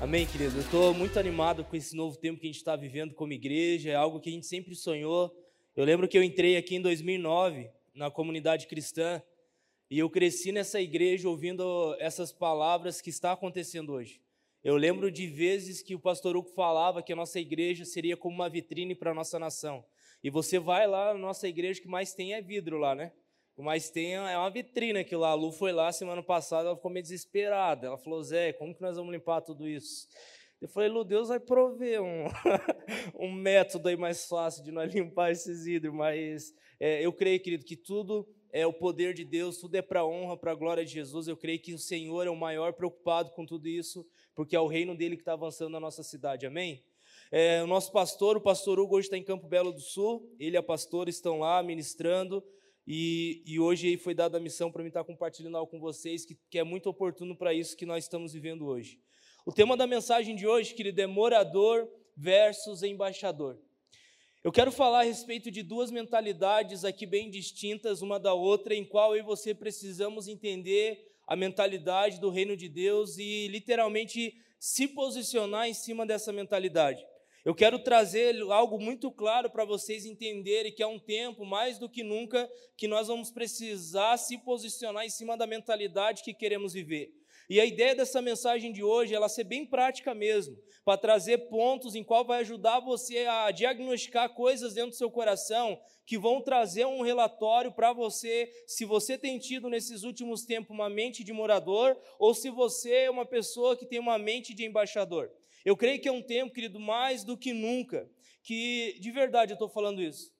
Amém, querido? Eu estou muito animado com esse novo tempo que a gente está vivendo como igreja, é algo que a gente sempre sonhou. Eu lembro que eu entrei aqui em 2009 na comunidade cristã e eu cresci nessa igreja ouvindo essas palavras que está acontecendo hoje. Eu lembro de vezes que o pastor Hugo falava que a nossa igreja seria como uma vitrine para a nossa nação. E você vai lá na nossa igreja, que mais tem é vidro lá, né? Mas tem é uma vitrine aqui lá. A Lu foi lá semana passada, ela ficou meio desesperada. Ela falou: Zé, como que nós vamos limpar tudo isso? Eu falei: Lu, Deus vai prover um, um método aí mais fácil de nós limpar esses vidros. Mas é, eu creio, querido, que tudo é o poder de Deus, tudo é para a honra, para a glória de Jesus. Eu creio que o Senhor é o maior preocupado com tudo isso, porque é o reino dele que está avançando na nossa cidade. Amém? É, o nosso pastor, o pastor Hugo, hoje está em Campo Belo do Sul. Ele e a pastora estão lá ministrando. E, e hoje foi dada a missão para mim estar compartilhando algo com vocês, que, que é muito oportuno para isso que nós estamos vivendo hoje. O tema da mensagem de hoje, querido, é morador versus embaixador. Eu quero falar a respeito de duas mentalidades aqui bem distintas uma da outra, em qual eu e você precisamos entender a mentalidade do reino de Deus e literalmente se posicionar em cima dessa mentalidade. Eu quero trazer algo muito claro para vocês entenderem que é um tempo, mais do que nunca, que nós vamos precisar se posicionar em cima da mentalidade que queremos viver. E a ideia dessa mensagem de hoje é ela ser bem prática mesmo, para trazer pontos em qual vai ajudar você a diagnosticar coisas dentro do seu coração que vão trazer um relatório para você se você tem tido nesses últimos tempos uma mente de morador ou se você é uma pessoa que tem uma mente de embaixador. Eu creio que é um tempo, querido, mais do que nunca, que de verdade eu estou falando isso.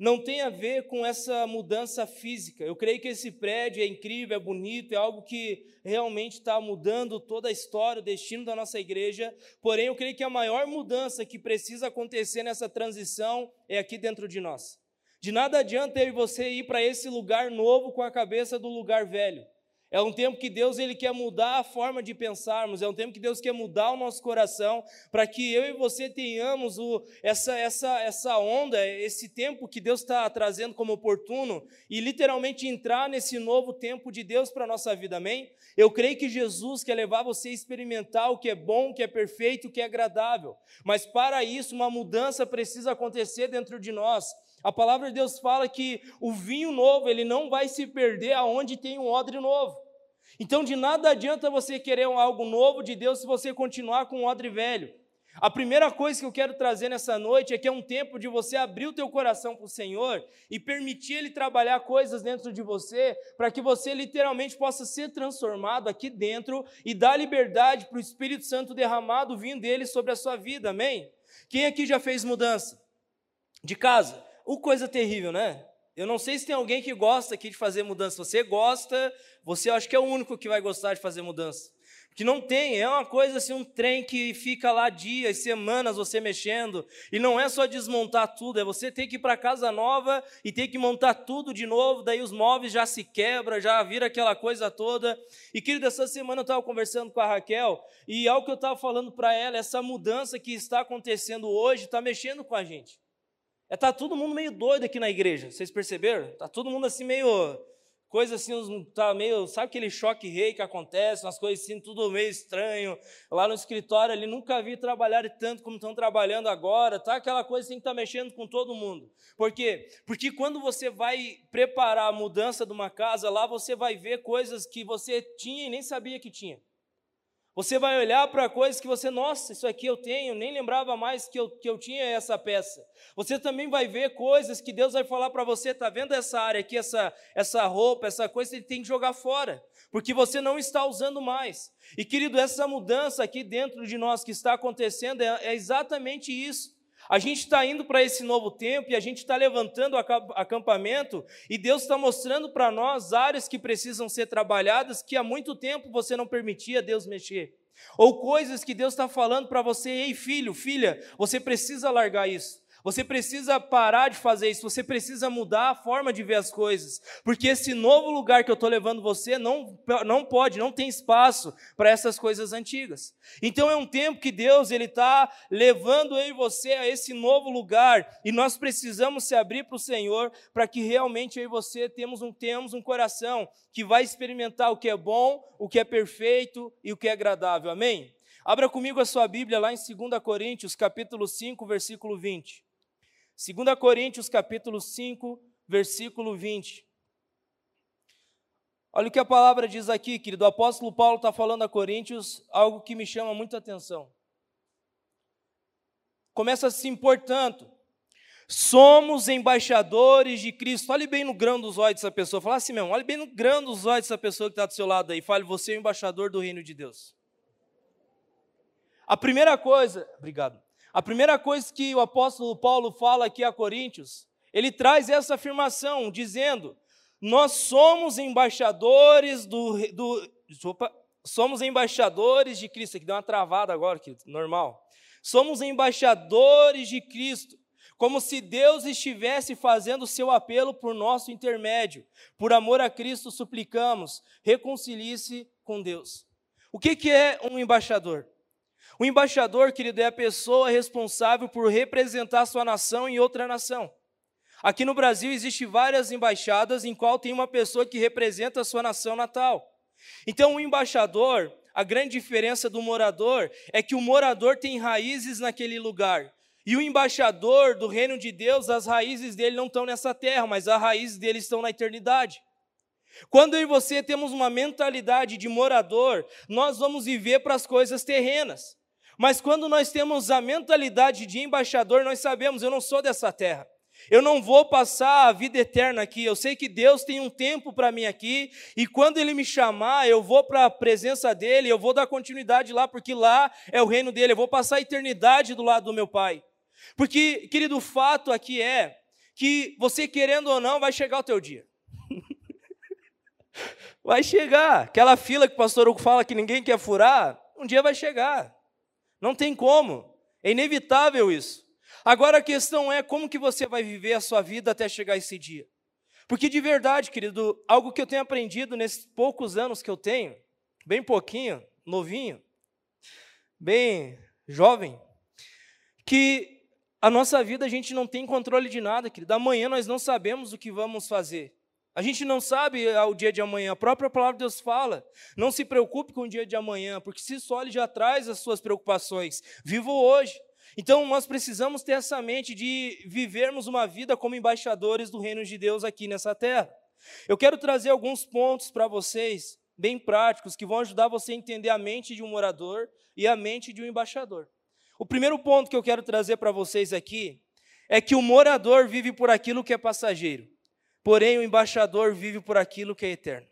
Não tem a ver com essa mudança física. Eu creio que esse prédio é incrível, é bonito, é algo que realmente está mudando toda a história, o destino da nossa igreja. Porém, eu creio que a maior mudança que precisa acontecer nessa transição é aqui dentro de nós. De nada adianta eu e você ir para esse lugar novo com a cabeça do lugar velho. É um tempo que Deus ele quer mudar a forma de pensarmos, é um tempo que Deus quer mudar o nosso coração, para que eu e você tenhamos o, essa, essa, essa onda, esse tempo que Deus está trazendo como oportuno, e literalmente entrar nesse novo tempo de Deus para a nossa vida, amém? Eu creio que Jesus quer levar você a experimentar o que é bom, o que é perfeito, o que é agradável, mas para isso uma mudança precisa acontecer dentro de nós. A palavra de Deus fala que o vinho novo, ele não vai se perder aonde tem um odre novo. Então, de nada adianta você querer algo novo de Deus se você continuar com um odre velho. A primeira coisa que eu quero trazer nessa noite é que é um tempo de você abrir o teu coração para o Senhor e permitir Ele trabalhar coisas dentro de você, para que você literalmente possa ser transformado aqui dentro e dar liberdade para o Espírito Santo derramado vindo dele sobre a sua vida, amém? Quem aqui já fez mudança de casa? O coisa terrível, né? Eu não sei se tem alguém que gosta aqui de fazer mudança. Você gosta, você acho que é o único que vai gostar de fazer mudança. Porque não tem, é uma coisa assim, um trem que fica lá dias, semanas você mexendo, e não é só desmontar tudo, é você ter que ir para casa nova e ter que montar tudo de novo, daí os móveis já se quebram, já vira aquela coisa toda. E querido, essa semana eu estava conversando com a Raquel, e algo que eu estava falando para ela, essa mudança que está acontecendo hoje está mexendo com a gente. É, tá todo mundo meio doido aqui na igreja, vocês perceberam? Tá todo mundo assim meio coisa assim, tá meio, sabe aquele choque rei que acontece, umas coisas assim, tudo meio estranho. Lá no escritório ali nunca vi trabalhar tanto como estão trabalhando agora, tá aquela coisa assim que tá mexendo com todo mundo. Por quê? Porque quando você vai preparar a mudança de uma casa, lá você vai ver coisas que você tinha e nem sabia que tinha. Você vai olhar para coisas que você, nossa, isso aqui eu tenho, nem lembrava mais que eu, que eu tinha essa peça. Você também vai ver coisas que Deus vai falar para você, está vendo essa área aqui, essa, essa roupa, essa coisa, ele tem que jogar fora, porque você não está usando mais. E querido, essa mudança aqui dentro de nós que está acontecendo é, é exatamente isso. A gente está indo para esse novo tempo e a gente está levantando o acampamento e Deus está mostrando para nós áreas que precisam ser trabalhadas que há muito tempo você não permitia Deus mexer. Ou coisas que Deus está falando para você, ei filho, filha, você precisa largar isso. Você precisa parar de fazer isso, você precisa mudar a forma de ver as coisas, porque esse novo lugar que eu estou levando você não, não pode, não tem espaço para essas coisas antigas. Então é um tempo que Deus ele está levando eu e você a esse novo lugar e nós precisamos se abrir para o Senhor para que realmente eu e você temos um, temos um coração que vai experimentar o que é bom, o que é perfeito e o que é agradável. Amém? Abra comigo a sua Bíblia lá em 2 Coríntios, capítulo 5, versículo 20. 2 Coríntios, capítulo 5, versículo 20. Olha o que a palavra diz aqui, querido. O apóstolo Paulo está falando a Coríntios algo que me chama muita atenção. Começa assim, portanto, somos embaixadores de Cristo. Olhe bem no grão dos olhos dessa pessoa. Fala assim mesmo, olhe bem no grão dos olhos dessa pessoa que está do seu lado aí. Fale, você é o embaixador do reino de Deus. A primeira coisa, obrigado. A primeira coisa que o apóstolo Paulo fala aqui a Coríntios, ele traz essa afirmação, dizendo: nós somos embaixadores do, do opa, somos embaixadores de Cristo. Aqui deu uma travada agora, que normal. Somos embaixadores de Cristo, como se Deus estivesse fazendo o seu apelo por nosso intermédio. Por amor a Cristo suplicamos, reconcilie-se com Deus. O que, que é um embaixador? O embaixador, querido, é a pessoa responsável por representar sua nação em outra nação. Aqui no Brasil existem várias embaixadas em qual tem uma pessoa que representa a sua nação natal. Então, o embaixador, a grande diferença do morador é que o morador tem raízes naquele lugar. E o embaixador do reino de Deus, as raízes dele não estão nessa terra, mas as raízes dele estão na eternidade. Quando eu e você temos uma mentalidade de morador, nós vamos viver para as coisas terrenas. Mas quando nós temos a mentalidade de embaixador, nós sabemos, eu não sou dessa terra. Eu não vou passar a vida eterna aqui. Eu sei que Deus tem um tempo para mim aqui, e quando Ele me chamar, eu vou para a presença dEle, eu vou dar continuidade lá, porque lá é o reino dEle. Eu vou passar a eternidade do lado do meu Pai. Porque, querido, o fato aqui é que você querendo ou não, vai chegar o teu dia. vai chegar. Aquela fila que o pastor Hugo fala que ninguém quer furar, um dia vai chegar. Não tem como. É inevitável isso. Agora a questão é como que você vai viver a sua vida até chegar esse dia. Porque de verdade, querido, algo que eu tenho aprendido nesses poucos anos que eu tenho, bem pouquinho, novinho, bem jovem, que a nossa vida a gente não tem controle de nada, querido. Amanhã nós não sabemos o que vamos fazer. A gente não sabe o dia de amanhã. A própria palavra de Deus fala: não se preocupe com o dia de amanhã, porque se só ele já traz as suas preocupações. Viva hoje. Então, nós precisamos ter essa mente de vivermos uma vida como embaixadores do reino de Deus aqui nessa terra. Eu quero trazer alguns pontos para vocês, bem práticos, que vão ajudar você a entender a mente de um morador e a mente de um embaixador. O primeiro ponto que eu quero trazer para vocês aqui é que o morador vive por aquilo que é passageiro, porém o embaixador vive por aquilo que é eterno.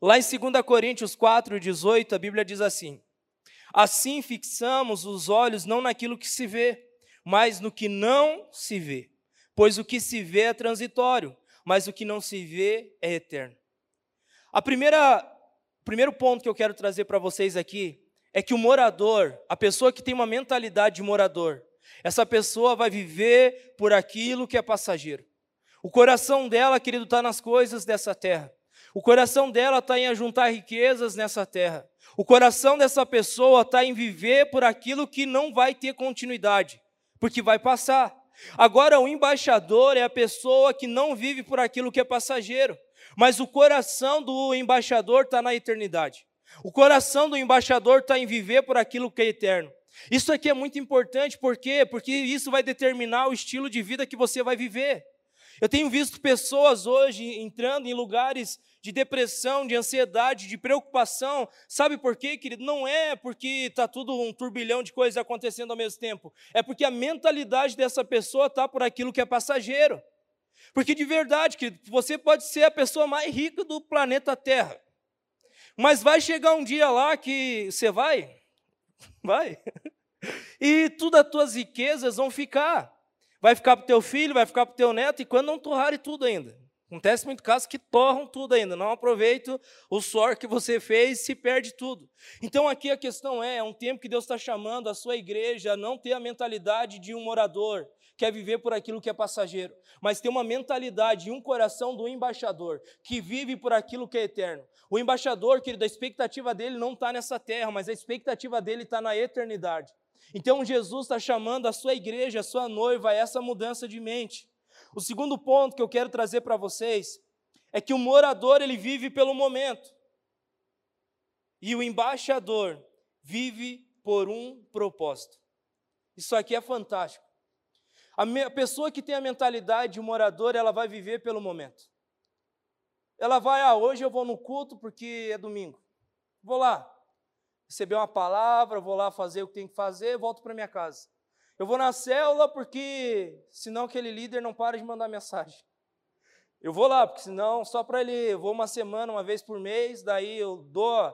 Lá em 2 Coríntios 4, 18, a Bíblia diz assim: Assim fixamos os olhos não naquilo que se vê, mas no que não se vê. Pois o que se vê é transitório, mas o que não se vê é eterno. A primeira, o primeiro ponto que eu quero trazer para vocês aqui é que o morador, a pessoa que tem uma mentalidade de morador, essa pessoa vai viver por aquilo que é passageiro. O coração dela, querido, está nas coisas dessa terra. O coração dela está em ajuntar riquezas nessa terra. O coração dessa pessoa está em viver por aquilo que não vai ter continuidade, porque vai passar. Agora, o embaixador é a pessoa que não vive por aquilo que é passageiro, mas o coração do embaixador está na eternidade. O coração do embaixador está em viver por aquilo que é eterno. Isso aqui é muito importante, por quê? Porque isso vai determinar o estilo de vida que você vai viver. Eu tenho visto pessoas hoje entrando em lugares de depressão, de ansiedade, de preocupação. Sabe por quê, querido? Não é porque está tudo um turbilhão de coisas acontecendo ao mesmo tempo. É porque a mentalidade dessa pessoa está por aquilo que é passageiro. Porque de verdade, querido, você pode ser a pessoa mais rica do planeta Terra. Mas vai chegar um dia lá que você vai, vai, e todas as tuas riquezas vão ficar. Vai ficar para o teu filho, vai ficar para o teu neto, e quando não torrarem tudo ainda. Acontece muito caso que torram tudo ainda, não aproveitam o suor que você fez se perde tudo. Então aqui a questão é, é um tempo que Deus está chamando a sua igreja a não ter a mentalidade de um morador, quer viver por aquilo que é passageiro, mas ter uma mentalidade e um coração do embaixador, que vive por aquilo que é eterno. O embaixador, querido, a expectativa dele não está nessa terra, mas a expectativa dele está na eternidade. Então Jesus está chamando a sua igreja, a sua noiva, a essa mudança de mente. O segundo ponto que eu quero trazer para vocês é que o morador ele vive pelo momento. E o embaixador, vive por um propósito. Isso aqui é fantástico. A pessoa que tem a mentalidade de morador, ela vai viver pelo momento. Ela vai, ah, hoje eu vou no culto porque é domingo. Vou lá, receber uma palavra, vou lá fazer o que tem que fazer, volto para minha casa. Eu vou na célula porque senão aquele líder não para de mandar mensagem. Eu vou lá, porque senão só para ele, eu vou uma semana, uma vez por mês, daí eu dou,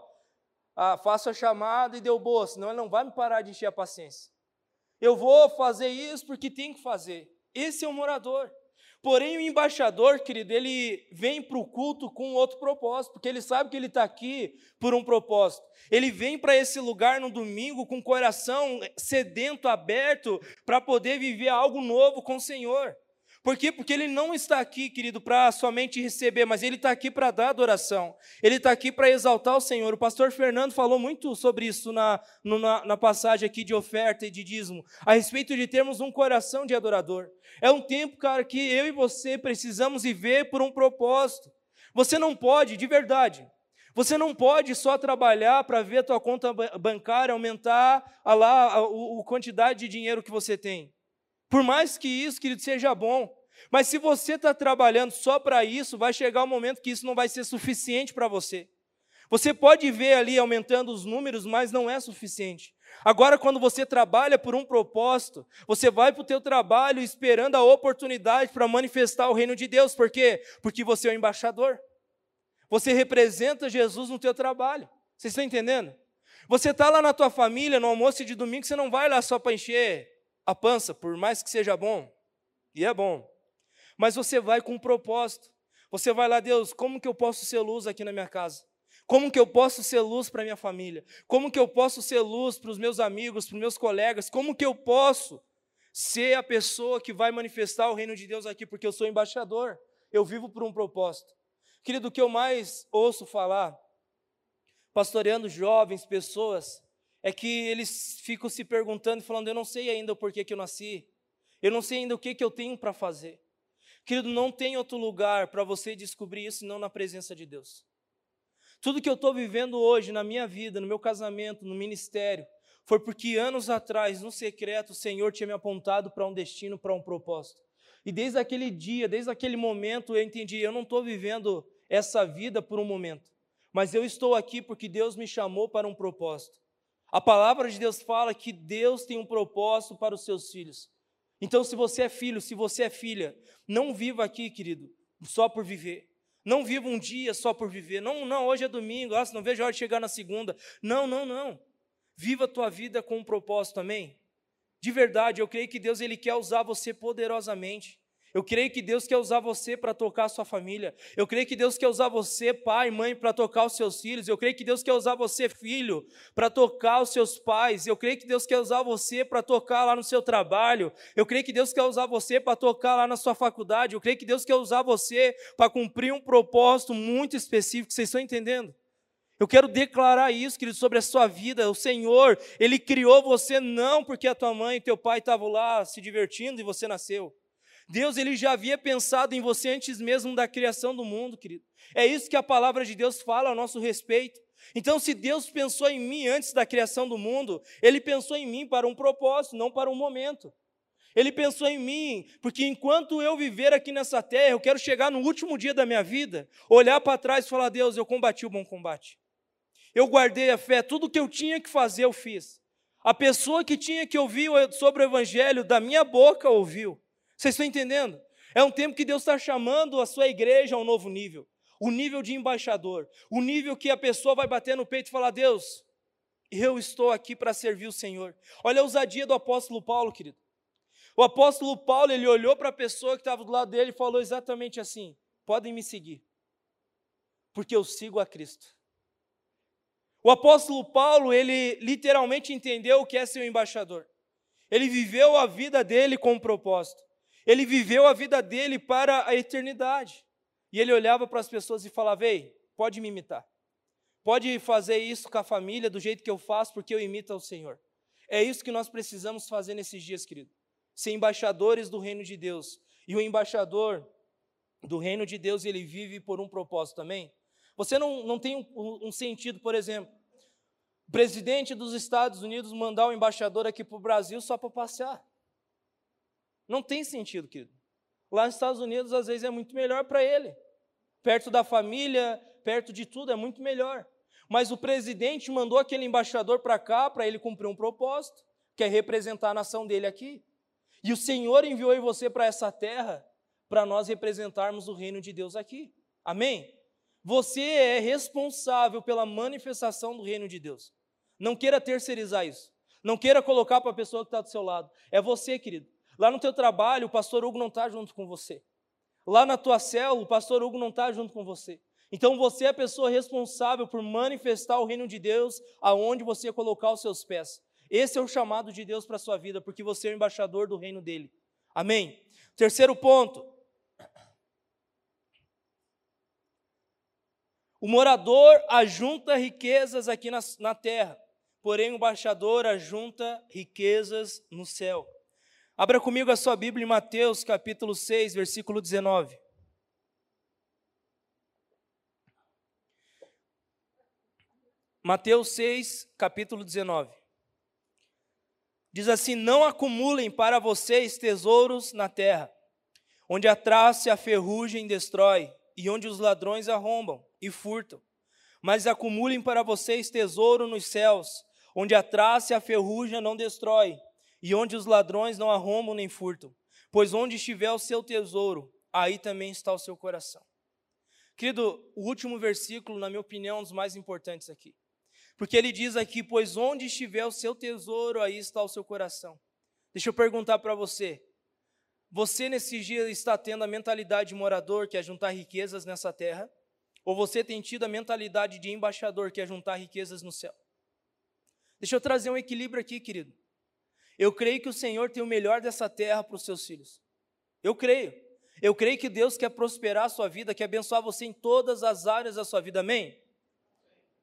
ah, faço a chamada e deu boa, senão ele não vai me parar de encher a paciência. Eu vou fazer isso porque tem que fazer. Esse é o morador. Porém, o embaixador, querido, ele vem para o culto com outro propósito, porque ele sabe que ele está aqui por um propósito. Ele vem para esse lugar no domingo com o coração sedento, aberto, para poder viver algo novo com o Senhor. Por quê? Porque ele não está aqui, querido, para somente receber, mas ele está aqui para dar adoração. Ele está aqui para exaltar o Senhor. O pastor Fernando falou muito sobre isso na, na, na, passagem aqui de oferta e de dízimo, a respeito de termos um coração de adorador. É um tempo, cara, que eu e você precisamos viver por um propósito. Você não pode, de verdade, você não pode só trabalhar para ver a tua conta bancária aumentar a lá a, a, a quantidade de dinheiro que você tem. Por mais que isso, querido, seja bom, mas se você está trabalhando só para isso, vai chegar um momento que isso não vai ser suficiente para você. Você pode ver ali aumentando os números, mas não é suficiente. Agora, quando você trabalha por um propósito, você vai para o teu trabalho esperando a oportunidade para manifestar o reino de Deus. Por quê? Porque você é o embaixador. Você representa Jesus no teu trabalho. Vocês estão entendendo? Você está lá na tua família, no almoço de domingo, você não vai lá só para encher a pança, por mais que seja bom. E é bom. Mas você vai com um propósito. Você vai lá, Deus, como que eu posso ser luz aqui na minha casa? Como que eu posso ser luz para minha família? Como que eu posso ser luz para os meus amigos, para os meus colegas? Como que eu posso ser a pessoa que vai manifestar o reino de Deus aqui? Porque eu sou embaixador. Eu vivo por um propósito. Querido, o que eu mais ouço falar, pastoreando jovens, pessoas, é que eles ficam se perguntando falando: eu não sei ainda o porquê que eu nasci, eu não sei ainda o que, que eu tenho para fazer. Querido, não tem outro lugar para você descobrir isso senão na presença de Deus. Tudo que eu estou vivendo hoje na minha vida, no meu casamento, no ministério, foi porque anos atrás, no secreto, o Senhor tinha me apontado para um destino, para um propósito. E desde aquele dia, desde aquele momento, eu entendi: eu não estou vivendo essa vida por um momento, mas eu estou aqui porque Deus me chamou para um propósito. A palavra de Deus fala que Deus tem um propósito para os seus filhos. Então, se você é filho, se você é filha, não viva aqui, querido, só por viver. Não viva um dia só por viver. Não, não, hoje é domingo, ah, não vejo a hora de chegar na segunda. Não, não, não. Viva a tua vida com um propósito também. De verdade, eu creio que Deus ele quer usar você poderosamente. Eu creio que Deus quer usar você para tocar a sua família. Eu creio que Deus quer usar você, pai, mãe, para tocar os seus filhos. Eu creio que Deus quer usar você, filho, para tocar os seus pais. Eu creio que Deus quer usar você para tocar lá no seu trabalho. Eu creio que Deus quer usar você para tocar lá na sua faculdade. Eu creio que Deus quer usar você para cumprir um propósito muito específico. Vocês estão entendendo? Eu quero declarar isso, querido, sobre a sua vida. O Senhor, Ele criou você não porque a tua mãe e teu pai estavam lá se divertindo e você nasceu. Deus ele já havia pensado em você antes mesmo da criação do mundo, querido. É isso que a palavra de Deus fala a nosso respeito. Então, se Deus pensou em mim antes da criação do mundo, Ele pensou em mim para um propósito, não para um momento. Ele pensou em mim, porque enquanto eu viver aqui nessa terra, eu quero chegar no último dia da minha vida, olhar para trás e falar: Deus, eu combati o bom combate. Eu guardei a fé, tudo que eu tinha que fazer, eu fiz. A pessoa que tinha que ouvir sobre o Evangelho, da minha boca ouviu. Vocês estão entendendo? É um tempo que Deus está chamando a sua igreja a um novo nível. O nível de embaixador. O nível que a pessoa vai bater no peito e falar: Deus, eu estou aqui para servir o Senhor. Olha a ousadia do apóstolo Paulo, querido. O apóstolo Paulo, ele olhou para a pessoa que estava do lado dele e falou exatamente assim: podem me seguir, porque eu sigo a Cristo. O apóstolo Paulo, ele literalmente entendeu o que é ser um embaixador. Ele viveu a vida dele com um propósito. Ele viveu a vida dele para a eternidade. E ele olhava para as pessoas e falava: Ei, pode me imitar. Pode fazer isso com a família do jeito que eu faço, porque eu imito ao Senhor. É isso que nós precisamos fazer nesses dias, querido. Ser embaixadores do reino de Deus. E o embaixador do reino de Deus, ele vive por um propósito também. Você não, não tem um, um sentido, por exemplo, o presidente dos Estados Unidos mandar o embaixador aqui para o Brasil só para passear. Não tem sentido, querido. Lá nos Estados Unidos, às vezes, é muito melhor para ele. Perto da família, perto de tudo, é muito melhor. Mas o presidente mandou aquele embaixador para cá para ele cumprir um propósito, que é representar a nação dele aqui. E o Senhor enviou você para essa terra para nós representarmos o reino de Deus aqui. Amém? Você é responsável pela manifestação do reino de Deus. Não queira terceirizar isso. Não queira colocar para a pessoa que está do seu lado. É você, querido. Lá no teu trabalho, o pastor Hugo não está junto com você. Lá na tua célula, o pastor Hugo não está junto com você. Então você é a pessoa responsável por manifestar o reino de Deus aonde você colocar os seus pés. Esse é o chamado de Deus para a sua vida, porque você é o embaixador do reino dele. Amém? Terceiro ponto. O morador ajunta riquezas aqui na, na terra, porém o embaixador ajunta riquezas no céu. Abra comigo a sua Bíblia em Mateus capítulo 6, versículo 19. Mateus 6, capítulo 19. Diz assim: Não acumulem para vocês tesouros na terra, onde a traça e a ferrugem destrói, e onde os ladrões arrombam e furtam. Mas acumulem para vocês tesouro nos céus, onde a traça e a ferrugem não destrói, e onde os ladrões não arrombam nem furtam. Pois onde estiver o seu tesouro, aí também está o seu coração. Querido, o último versículo, na minha opinião, é um dos mais importantes aqui. Porque ele diz aqui: Pois onde estiver o seu tesouro, aí está o seu coração. Deixa eu perguntar para você: Você nesses dias está tendo a mentalidade de morador, que é juntar riquezas nessa terra? Ou você tem tido a mentalidade de embaixador, que é juntar riquezas no céu? Deixa eu trazer um equilíbrio aqui, querido. Eu creio que o Senhor tem o melhor dessa terra para os seus filhos. Eu creio. Eu creio que Deus quer prosperar a sua vida, quer abençoar você em todas as áreas da sua vida. Amém?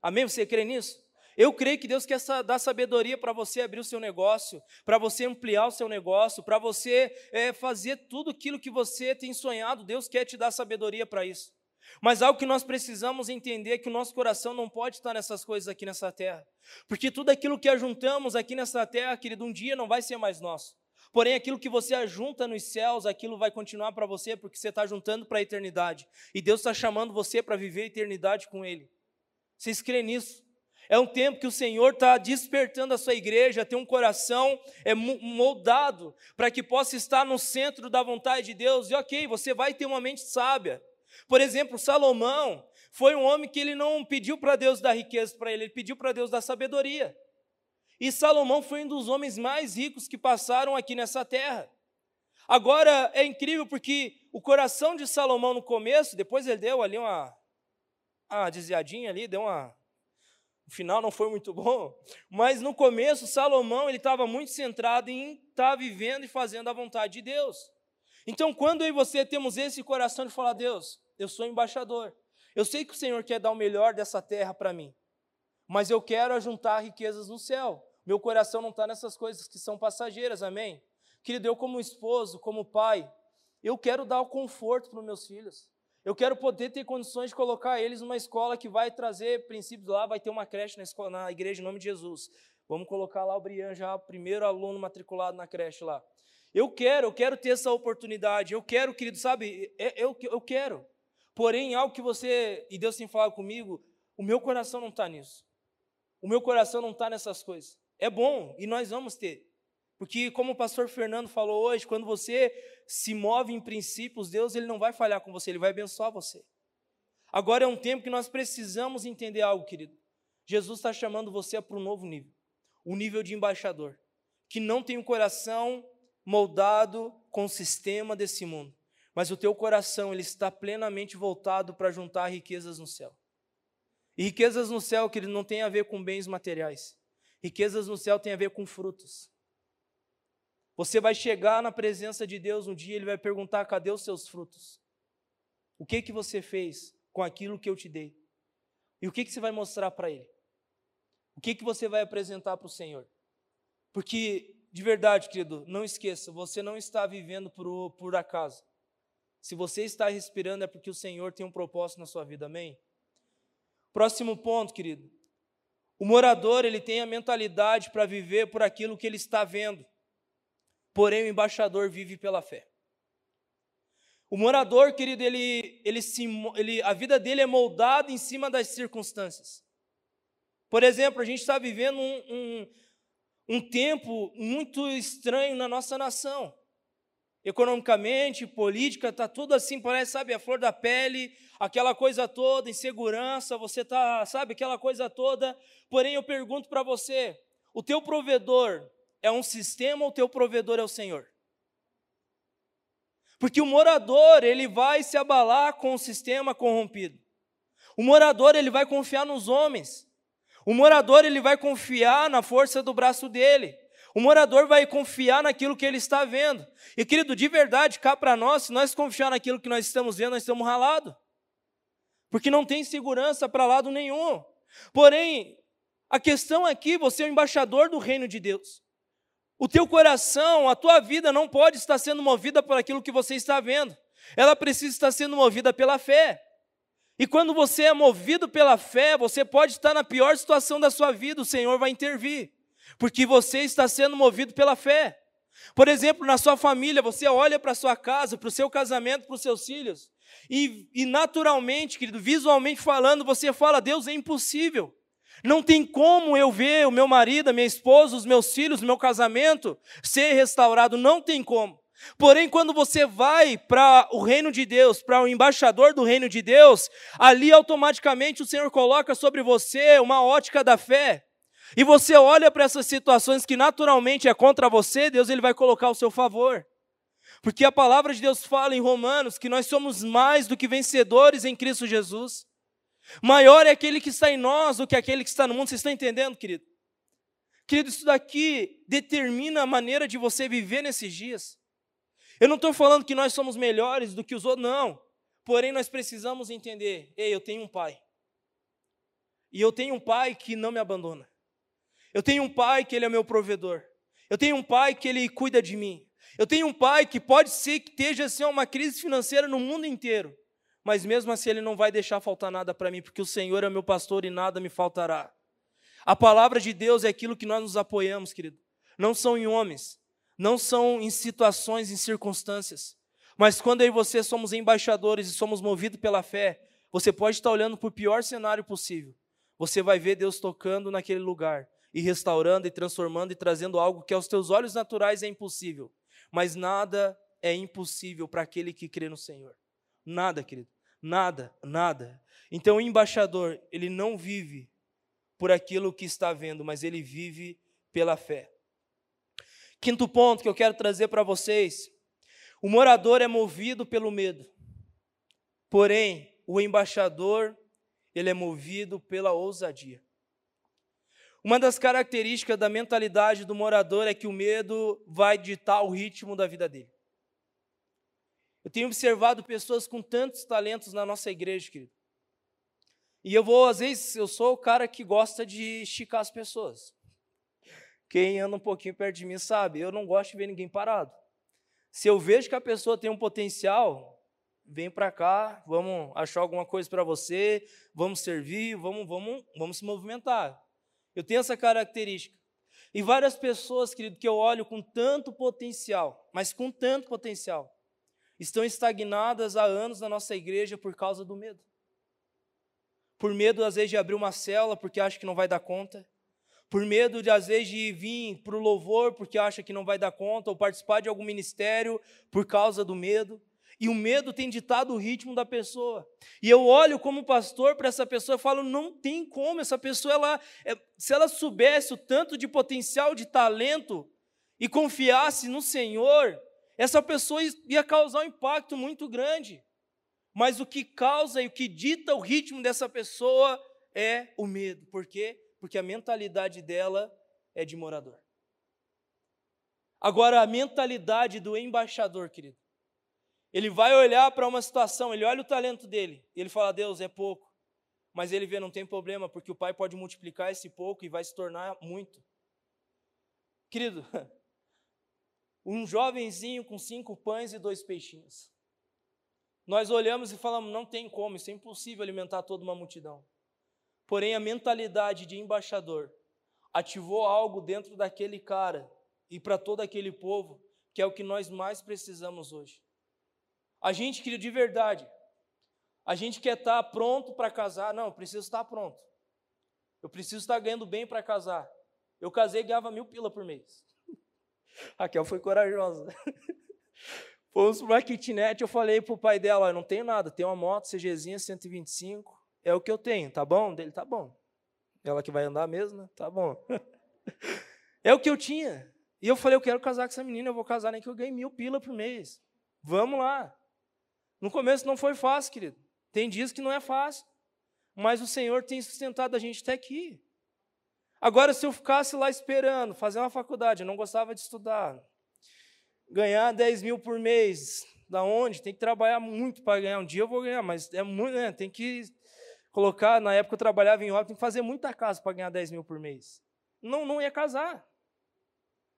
Amém? Você crê nisso? Eu creio que Deus quer dar sabedoria para você abrir o seu negócio, para você ampliar o seu negócio, para você é, fazer tudo aquilo que você tem sonhado. Deus quer te dar sabedoria para isso. Mas algo que nós precisamos entender é que o nosso coração não pode estar nessas coisas aqui nessa terra. Porque tudo aquilo que ajuntamos aqui nessa terra, querido, um dia não vai ser mais nosso. Porém, aquilo que você ajunta nos céus, aquilo vai continuar para você, porque você está juntando para a eternidade. E Deus está chamando você para viver a eternidade com Ele. Vocês creem nisso? É um tempo que o Senhor está despertando a sua igreja ter um coração é, moldado para que possa estar no centro da vontade de Deus. E ok, você vai ter uma mente sábia. Por exemplo, Salomão foi um homem que ele não pediu para Deus dar riqueza para ele, ele pediu para Deus dar sabedoria. E Salomão foi um dos homens mais ricos que passaram aqui nessa terra. Agora é incrível porque o coração de Salomão no começo, depois ele deu ali uma, uma desviadinha ali, deu uma. O final não foi muito bom, mas no começo Salomão ele estava muito centrado em estar tá vivendo e fazendo a vontade de Deus. Então, quando eu e você temos esse coração de falar, Deus, eu sou embaixador. Eu sei que o Senhor quer dar o melhor dessa terra para mim, mas eu quero ajuntar riquezas no céu. Meu coração não está nessas coisas que são passageiras, amém? Querido, eu como esposo, como pai, eu quero dar o conforto para os meus filhos. Eu quero poder ter condições de colocar eles numa escola que vai trazer princípios lá, vai ter uma creche na, escola, na igreja em nome de Jesus. Vamos colocar lá o Brian já, primeiro aluno matriculado na creche lá. Eu quero, eu quero ter essa oportunidade. Eu quero, querido, sabe? É, eu, eu quero. Porém, algo que você, e Deus tem falado comigo, o meu coração não está nisso. O meu coração não está nessas coisas. É bom, e nós vamos ter. Porque, como o pastor Fernando falou hoje, quando você se move em princípios, Deus ele não vai falhar com você, ele vai abençoar você. Agora é um tempo que nós precisamos entender algo, querido. Jesus está chamando você para um novo nível o nível de embaixador, que não tem um coração moldado com o sistema desse mundo, mas o teu coração ele está plenamente voltado para juntar riquezas no céu. E riquezas no céu, que ele não tem a ver com bens materiais. Riquezas no céu tem a ver com frutos. Você vai chegar na presença de Deus um dia, ele vai perguntar: "Cadê os seus frutos? O que que você fez com aquilo que eu te dei?" E o que que você vai mostrar para ele? O que que você vai apresentar para o Senhor? Porque de verdade, querido, não esqueça, você não está vivendo por, por acaso. Se você está respirando é porque o Senhor tem um propósito na sua vida, amém? Próximo ponto, querido. O morador, ele tem a mentalidade para viver por aquilo que ele está vendo. Porém, o embaixador vive pela fé. O morador, querido, ele, ele, se, ele, a vida dele é moldada em cima das circunstâncias. Por exemplo, a gente está vivendo um, um, um tempo muito estranho na nossa nação. Economicamente, política, está tudo assim, parece, sabe, a flor da pele, aquela coisa toda, insegurança, você está, sabe, aquela coisa toda. Porém, eu pergunto para você: o teu provedor é um sistema ou o teu provedor é o Senhor? Porque o morador, ele vai se abalar com o sistema corrompido. O morador, ele vai confiar nos homens. O morador, ele vai confiar na força do braço dele. O morador vai confiar naquilo que ele está vendo. E querido, de verdade, cá para nós, se nós confiar naquilo que nós estamos vendo, nós estamos ralados. Porque não tem segurança para lado nenhum. Porém, a questão aqui, você é o embaixador do reino de Deus. O teu coração, a tua vida não pode estar sendo movida por aquilo que você está vendo. Ela precisa estar sendo movida pela fé. E quando você é movido pela fé, você pode estar na pior situação da sua vida, o Senhor vai intervir, porque você está sendo movido pela fé. Por exemplo, na sua família, você olha para a sua casa, para o seu casamento, para os seus filhos, e, e naturalmente, querido, visualmente falando, você fala: Deus é impossível. Não tem como eu ver o meu marido, a minha esposa, os meus filhos, o meu casamento ser restaurado, não tem como. Porém, quando você vai para o reino de Deus, para o embaixador do reino de Deus, ali automaticamente o Senhor coloca sobre você uma ótica da fé. E você olha para essas situações que naturalmente é contra você, Deus ele vai colocar o seu favor. Porque a palavra de Deus fala em Romanos que nós somos mais do que vencedores em Cristo Jesus. Maior é aquele que está em nós do que aquele que está no mundo. Vocês estão entendendo, querido? Querido, isso daqui determina a maneira de você viver nesses dias. Eu não estou falando que nós somos melhores do que os outros, não. Porém, nós precisamos entender: ei, eu tenho um pai. E eu tenho um pai que não me abandona. Eu tenho um pai que ele é meu provedor. Eu tenho um pai que ele cuida de mim. Eu tenho um pai que pode ser que esteja assim, uma crise financeira no mundo inteiro mas mesmo assim Ele não vai deixar faltar nada para mim, porque o Senhor é meu pastor e nada me faltará. A palavra de Deus é aquilo que nós nos apoiamos, querido. Não são em homens, não são em situações, em circunstâncias. Mas quando eu e você somos embaixadores e somos movidos pela fé, você pode estar olhando para o pior cenário possível. Você vai ver Deus tocando naquele lugar e restaurando e transformando e trazendo algo que aos teus olhos naturais é impossível. Mas nada é impossível para aquele que crê no Senhor. Nada, querido. Nada, nada. Então o embaixador, ele não vive por aquilo que está vendo, mas ele vive pela fé. Quinto ponto que eu quero trazer para vocês: o morador é movido pelo medo, porém, o embaixador, ele é movido pela ousadia. Uma das características da mentalidade do morador é que o medo vai ditar o ritmo da vida dele. Eu tenho observado pessoas com tantos talentos na nossa igreja, querido. E eu vou, às vezes, eu sou o cara que gosta de esticar as pessoas. Quem anda um pouquinho perto de mim sabe, eu não gosto de ver ninguém parado. Se eu vejo que a pessoa tem um potencial, vem para cá, vamos achar alguma coisa para você, vamos servir, vamos, vamos, vamos se movimentar. Eu tenho essa característica. E várias pessoas, querido, que eu olho com tanto potencial, mas com tanto potencial, estão estagnadas há anos na nossa igreja por causa do medo. Por medo, às vezes, de abrir uma cela porque acha que não vai dar conta. Por medo, de, às vezes, de vir para o louvor porque acha que não vai dar conta, ou participar de algum ministério por causa do medo. E o medo tem ditado o ritmo da pessoa. E eu olho como pastor para essa pessoa e falo: não tem como, essa pessoa, ela, é, se ela soubesse o tanto de potencial, de talento, e confiasse no Senhor, essa pessoa ia causar um impacto muito grande. Mas o que causa e o que dita o ritmo dessa pessoa é o medo. Por quê? Porque a mentalidade dela é de morador. Agora, a mentalidade do embaixador, querido. Ele vai olhar para uma situação, ele olha o talento dele, ele fala: Deus, é pouco. Mas ele vê, não tem problema, porque o pai pode multiplicar esse pouco e vai se tornar muito. Querido, um jovenzinho com cinco pães e dois peixinhos. Nós olhamos e falamos, não tem como, isso é impossível alimentar toda uma multidão. Porém, a mentalidade de embaixador ativou algo dentro daquele cara e para todo aquele povo, que é o que nós mais precisamos hoje. A gente queria de verdade, a gente quer estar pronto para casar. Não, eu preciso estar pronto. Eu preciso estar ganhando bem para casar. Eu casei e ganhava mil pila por mês. Raquel foi corajosa. Fomos para uma kitnet, eu falei para o pai dela, não tenho nada, tenho uma moto CGzinha 125, é o que eu tenho, tá bom? Dele, tá bom. Ela que vai andar mesmo, né? Tá bom. é o que eu tinha. E eu falei, eu quero casar com essa menina, eu vou casar nem que eu ganhe mil pila por mês. Vamos lá. No começo não foi fácil, querido. Tem dias que não é fácil. Mas o Senhor tem sustentado a gente até aqui. Agora, se eu ficasse lá esperando, fazer uma faculdade, eu não gostava de estudar, ganhar 10 mil por mês, da onde? Tem que trabalhar muito para ganhar. Um dia eu vou ganhar, mas é muito, né? Tem que colocar. Na época eu trabalhava em obra, tem que fazer muita casa para ganhar 10 mil por mês. Não, não ia casar.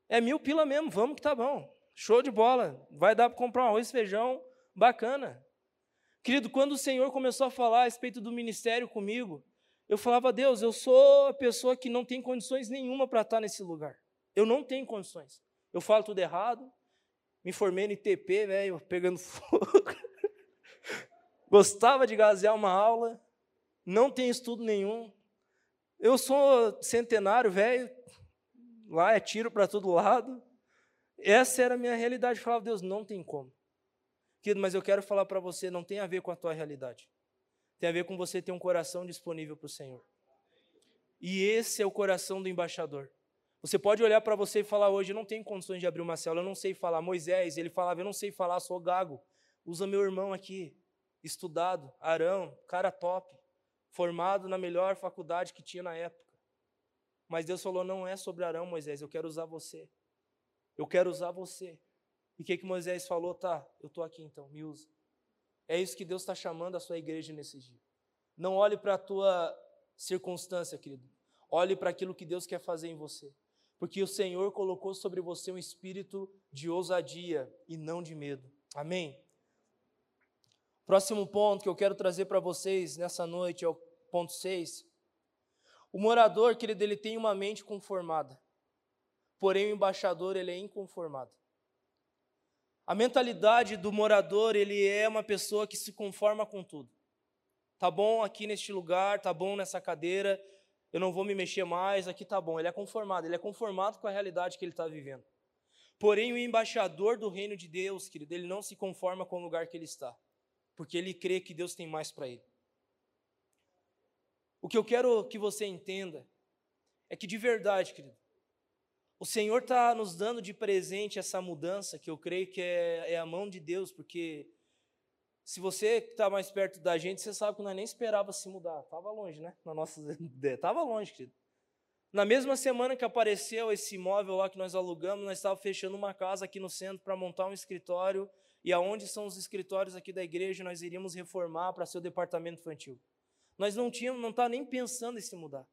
É mil pila mesmo, vamos que tá bom. Show de bola. Vai dar para comprar um arroz feijão bacana. Querido, quando o Senhor começou a falar a respeito do ministério comigo, eu falava, Deus, eu sou a pessoa que não tem condições nenhuma para estar nesse lugar. Eu não tenho condições. Eu falo tudo errado, me formei no ITP, velho, pegando fogo. Gostava de gazear uma aula, não tenho estudo nenhum. Eu sou centenário, velho, lá é tiro para todo lado. Essa era a minha realidade. Eu falava, Deus, não tem como. Querido, mas eu quero falar para você, não tem a ver com a tua realidade. Tem a ver com você ter um coração disponível para o Senhor. E esse é o coração do embaixador. Você pode olhar para você e falar hoje, eu não tenho condições de abrir uma célula, eu não sei falar. Moisés, ele falava, eu não sei falar, sou gago. Usa meu irmão aqui, estudado, Arão, cara top, formado na melhor faculdade que tinha na época. Mas Deus falou, não é sobre Arão, Moisés, eu quero usar você. Eu quero usar você. E o que, que Moisés falou? Tá, eu estou aqui então, me usa. É isso que Deus está chamando a sua igreja nesse dia. Não olhe para a tua circunstância, querido. Olhe para aquilo que Deus quer fazer em você. Porque o Senhor colocou sobre você um espírito de ousadia e não de medo. Amém? Próximo ponto que eu quero trazer para vocês nessa noite é o ponto 6. O morador, querido, ele tem uma mente conformada. Porém, o embaixador, ele é inconformado. A mentalidade do morador, ele é uma pessoa que se conforma com tudo. Tá bom aqui neste lugar, tá bom nessa cadeira, eu não vou me mexer mais, aqui tá bom. Ele é conformado, ele é conformado com a realidade que ele está vivendo. Porém, o embaixador do reino de Deus, querido, ele não se conforma com o lugar que ele está, porque ele crê que Deus tem mais para ele. O que eu quero que você entenda é que de verdade, querido, o Senhor está nos dando de presente essa mudança, que eu creio que é, é a mão de Deus, porque se você está mais perto da gente, você sabe que nós nem esperava se mudar. Estava longe, né? Na nossa Estava longe, querido. Na mesma semana que apareceu esse imóvel lá que nós alugamos, nós estávamos fechando uma casa aqui no centro para montar um escritório. E aonde são os escritórios aqui da igreja, nós iríamos reformar para ser o departamento infantil. Nós não tínhamos, não estava nem pensando em se mudar.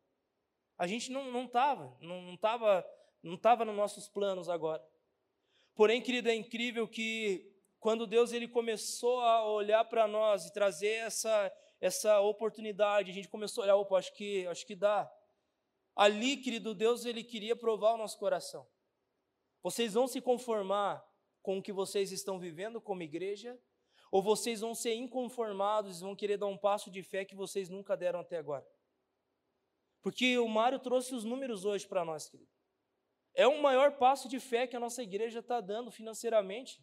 A gente não estava, não estava não estava nos nossos planos agora. Porém, querido, é incrível que quando Deus ele começou a olhar para nós e trazer essa, essa oportunidade, a gente começou a olhar, opa, acho que, acho que dá. Ali, querido, Deus ele queria provar o nosso coração. Vocês vão se conformar com o que vocês estão vivendo como igreja, ou vocês vão ser inconformados e vão querer dar um passo de fé que vocês nunca deram até agora? Porque o Mário trouxe os números hoje para nós, querido. É o maior passo de fé que a nossa igreja está dando financeiramente.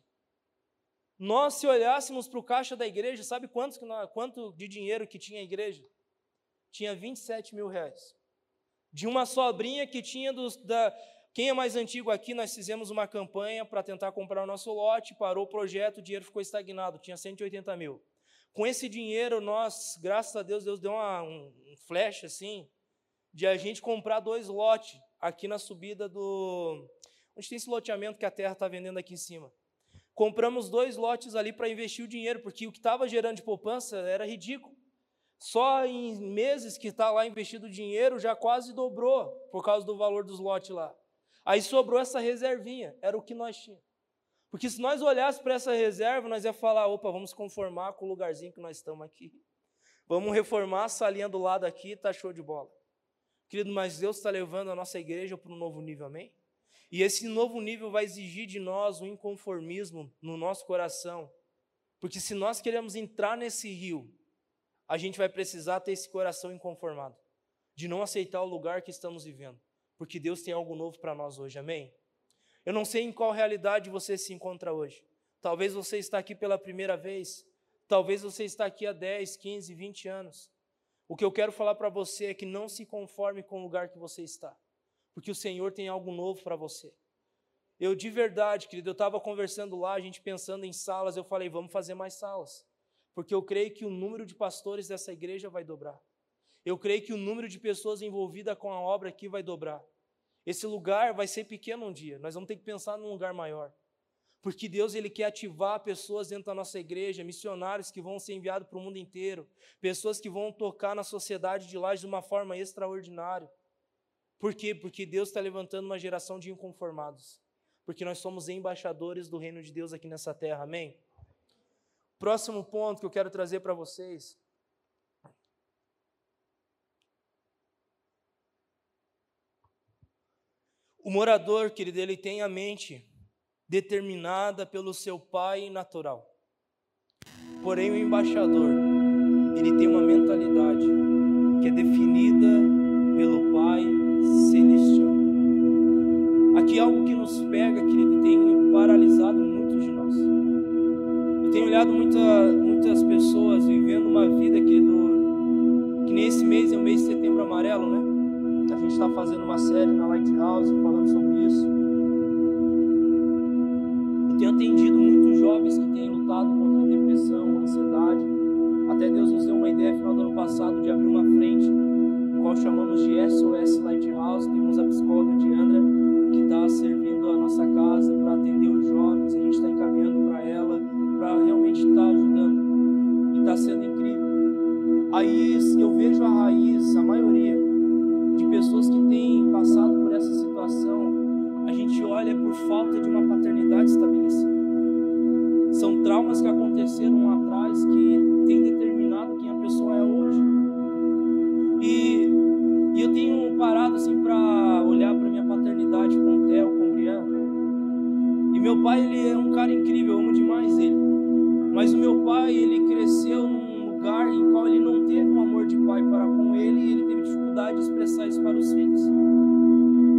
Nós, se olhássemos para o caixa da igreja, sabe quanto, quanto de dinheiro que tinha a igreja? Tinha 27 mil reais. De uma sobrinha que tinha dos, da. Quem é mais antigo aqui, nós fizemos uma campanha para tentar comprar o nosso lote, parou o projeto, o dinheiro ficou estagnado, tinha 180 mil. Com esse dinheiro, nós, graças a Deus, Deus deu uma, um, um flash assim, de a gente comprar dois lotes aqui na subida do. Onde tem esse loteamento que a terra está vendendo aqui em cima. Compramos dois lotes ali para investir o dinheiro, porque o que estava gerando de poupança era ridículo. Só em meses que está lá investido o dinheiro já quase dobrou por causa do valor dos lotes lá. Aí sobrou essa reservinha, era o que nós tínhamos. Porque se nós olhássemos para essa reserva, nós ia falar: opa, vamos conformar com o lugarzinho que nós estamos aqui. Vamos reformar a salinha do lado aqui, tá show de bola. Querido, mas Deus está levando a nossa igreja para um novo nível, amém? E esse novo nível vai exigir de nós um inconformismo no nosso coração. Porque se nós queremos entrar nesse rio, a gente vai precisar ter esse coração inconformado, de não aceitar o lugar que estamos vivendo, porque Deus tem algo novo para nós hoje, amém? Eu não sei em qual realidade você se encontra hoje. Talvez você está aqui pela primeira vez, talvez você está aqui há 10, 15, 20 anos. O que eu quero falar para você é que não se conforme com o lugar que você está porque o Senhor tem algo novo para você. Eu de verdade, querido, eu estava conversando lá, a gente pensando em salas, eu falei, vamos fazer mais salas, porque eu creio que o número de pastores dessa igreja vai dobrar. Eu creio que o número de pessoas envolvidas com a obra aqui vai dobrar. Esse lugar vai ser pequeno um dia, nós vamos ter que pensar num lugar maior. Porque Deus ele quer ativar pessoas dentro da nossa igreja, missionários que vão ser enviados para o mundo inteiro, pessoas que vão tocar na sociedade de lá de uma forma extraordinária. Por quê? Porque Deus está levantando uma geração de inconformados. Porque nós somos embaixadores do reino de Deus aqui nessa terra, amém? Próximo ponto que eu quero trazer para vocês. O morador, querido, ele tem a mente determinada pelo seu pai natural. Porém, o embaixador, ele tem uma mentalidade que é definida pelo pai celestial. Aqui algo que nos pega, querido, tem paralisado muitos de nós. Eu tenho olhado muita, muitas pessoas vivendo uma vida, querido, que nesse mês é o mês de setembro amarelo, né? A gente está fazendo uma série na Lighthouse falando sobre isso. Tenho atendido muitos jovens que têm lutado contra a depressão, ansiedade. Até Deus nos deu uma ideia final do ano passado de abrir uma frente qual chamamos de SOS Lighthouse. Temos a psicóloga Diandra, que está servindo a nossa casa para atender os jovens. A gente está encaminhando para ela, para realmente estar tá ajudando. E está sendo incrível. Aí eu vejo a raiz, a maioria de pessoas que têm passado por essa situação, a gente olha por falta de uma paternidade estabelecida. São traumas que aconteceram atrás que têm determinado quem a pessoa é hoje. E e eu tenho parado assim para olhar para minha paternidade com o Theo, com o Brian. E meu pai, ele é um cara incrível, eu amo demais ele. Mas o meu pai, ele cresceu num lugar em qual ele não teve um amor de pai para com ele e ele teve dificuldade de expressar isso para os filhos.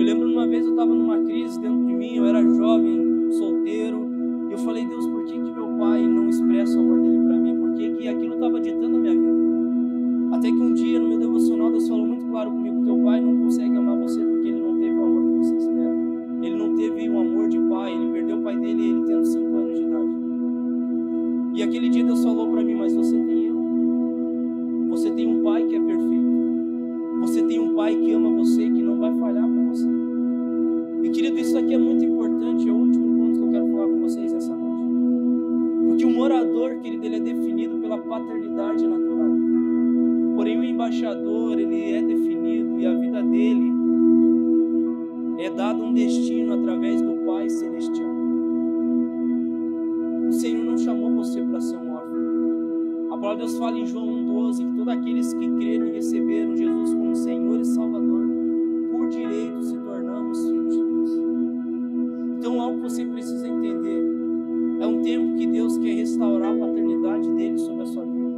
Eu lembro uma vez eu estava numa crise dentro de mim, eu era jovem, solteiro, e eu falei, Deus, você para ser um órfão. A palavra de Deus fala em João 1,12 que todos aqueles que creram e receberam Jesus como Senhor e Salvador, por direito se tornamos filhos de Deus. Então, algo que você precisa entender é um tempo que Deus quer restaurar a paternidade dele sobre a sua vida.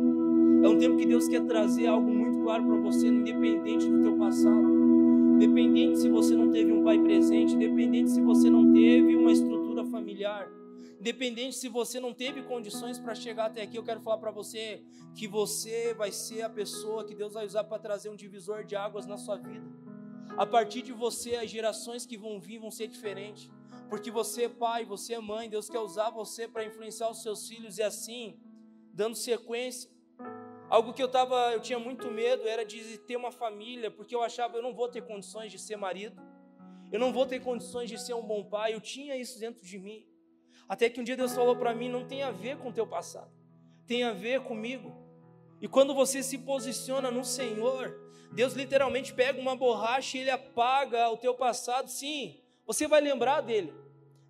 É um tempo que Deus quer trazer algo muito claro para você, independente do teu passado. Independente se você não teve um pai presente, independente se você não teve uma estrutura familiar, independente se você não teve condições para chegar até aqui, eu quero falar para você que você vai ser a pessoa que Deus vai usar para trazer um divisor de águas na sua vida. A partir de você, as gerações que vão vir vão ser diferentes. Porque você é pai, você é mãe, Deus quer usar você para influenciar os seus filhos e assim, dando sequência, Algo que eu tava, eu tinha muito medo era de ter uma família, porque eu achava eu não vou ter condições de ser marido. Eu não vou ter condições de ser um bom pai. Eu tinha isso dentro de mim. Até que um dia Deus falou para mim, não tem a ver com o teu passado. Tem a ver comigo. E quando você se posiciona no Senhor, Deus literalmente pega uma borracha e ele apaga o teu passado. Sim, você vai lembrar dele.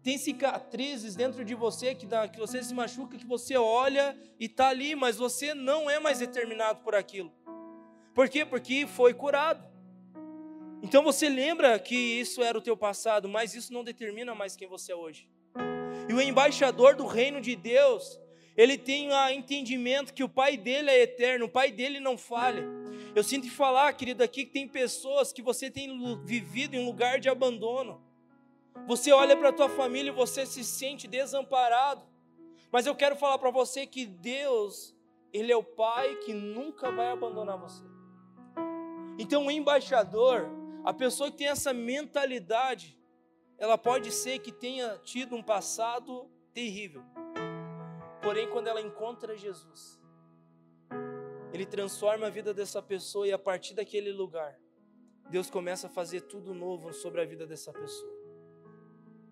tem cicatrizes dentro de você que, dá, que você se machuca, que você olha e está ali, mas você não é mais determinado por aquilo. Por quê? Porque foi curado. Então você lembra que isso era o teu passado, mas isso não determina mais quem você é hoje. E o embaixador do reino de Deus, ele tem o entendimento que o pai dele é eterno, o pai dele não falha. Eu sinto falar, querido, aqui que tem pessoas que você tem vivido em lugar de abandono. Você olha para a tua família e você se sente desamparado. Mas eu quero falar para você que Deus, ele é o pai que nunca vai abandonar você. Então, o embaixador, a pessoa que tem essa mentalidade, ela pode ser que tenha tido um passado terrível. Porém, quando ela encontra Jesus, ele transforma a vida dessa pessoa e a partir daquele lugar, Deus começa a fazer tudo novo sobre a vida dessa pessoa.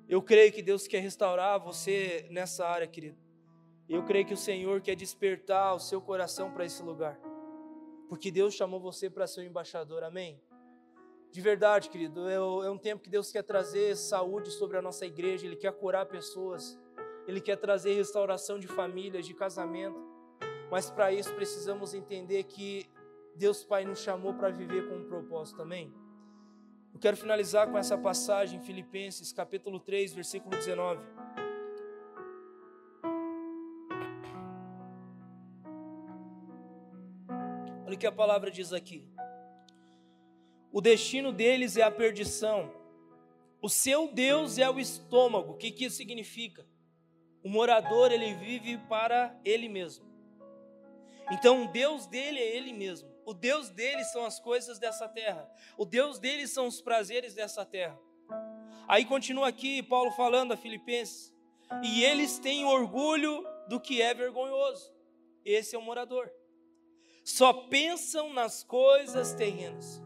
Eu creio que Deus quer restaurar você nessa área, querido. Eu creio que o Senhor quer despertar o seu coração para esse lugar. Porque Deus chamou você para ser o embaixador, amém? De verdade, querido, é, é um tempo que Deus quer trazer saúde sobre a nossa igreja, Ele quer curar pessoas, Ele quer trazer restauração de famílias, de casamento. Mas para isso precisamos entender que Deus Pai nos chamou para viver com um propósito também. Eu quero finalizar com essa passagem, Filipenses, capítulo 3, versículo 19. Olha o que a palavra diz aqui. O destino deles é a perdição. O seu Deus é o estômago. O que, que isso significa? O morador ele vive para ele mesmo. Então o Deus dele é ele mesmo. O Deus dele são as coisas dessa terra. O Deus dele são os prazeres dessa terra. Aí continua aqui Paulo falando a Filipenses. E eles têm orgulho do que é vergonhoso. Esse é o morador. Só pensam nas coisas terrenas.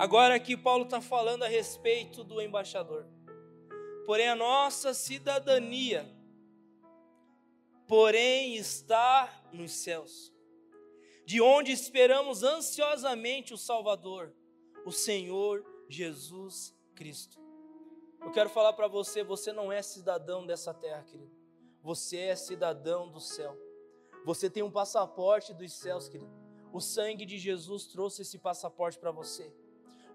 Agora aqui Paulo está falando a respeito do embaixador. Porém, a nossa cidadania, porém, está nos céus, de onde esperamos ansiosamente o Salvador, o Senhor Jesus Cristo. Eu quero falar para você, você não é cidadão dessa terra, querido. Você é cidadão do céu. Você tem um passaporte dos céus, querido. O sangue de Jesus trouxe esse passaporte para você.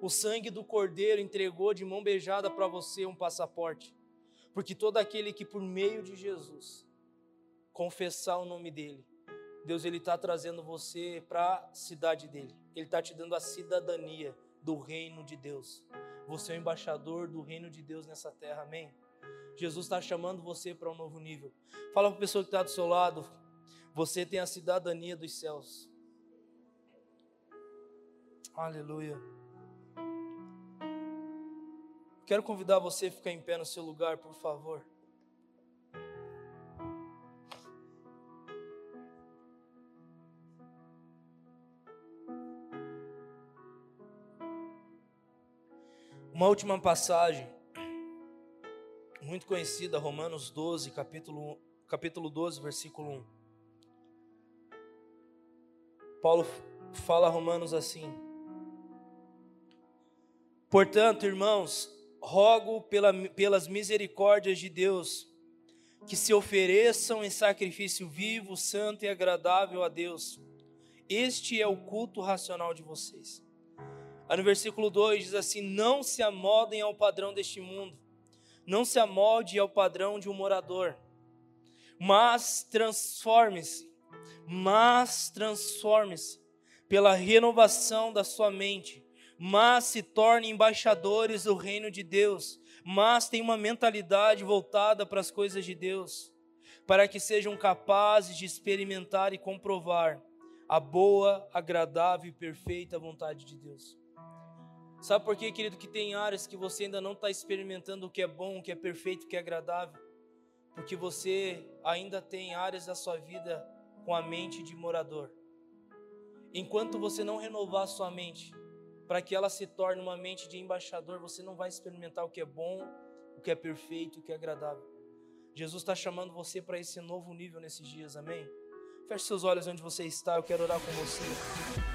O sangue do Cordeiro entregou de mão beijada para você um passaporte. Porque todo aquele que por meio de Jesus confessar o nome dele, Deus ele está trazendo você para a cidade dele. Ele está te dando a cidadania do reino de Deus. Você é o embaixador do reino de Deus nessa terra, amém? Jesus está chamando você para um novo nível. Fala para a pessoa que está do seu lado, você tem a cidadania dos céus. Aleluia. Quero convidar você a ficar em pé no seu lugar, por favor. Uma última passagem, muito conhecida, Romanos 12, capítulo, capítulo 12, versículo 1. Paulo fala a Romanos assim: Portanto, irmãos, rogo pela, pelas misericórdias de Deus que se ofereçam em sacrifício vivo, santo e agradável a Deus. Este é o culto racional de vocês. Aí no versículo 2 diz assim: Não se amodem ao padrão deste mundo, não se amolde ao padrão de um morador, mas transforme-se, mas transforme-se pela renovação da sua mente mas se tornem embaixadores do reino de Deus, mas têm uma mentalidade voltada para as coisas de Deus, para que sejam capazes de experimentar e comprovar a boa, agradável e perfeita vontade de Deus. Sabe por quê, querido, que tem áreas que você ainda não está experimentando o que é bom, o que é perfeito, o que é agradável? Porque você ainda tem áreas da sua vida com a mente de morador. Enquanto você não renovar sua mente, para que ela se torne uma mente de embaixador, você não vai experimentar o que é bom, o que é perfeito, o que é agradável. Jesus está chamando você para esse novo nível nesses dias, amém? Feche seus olhos onde você está, eu quero orar com você.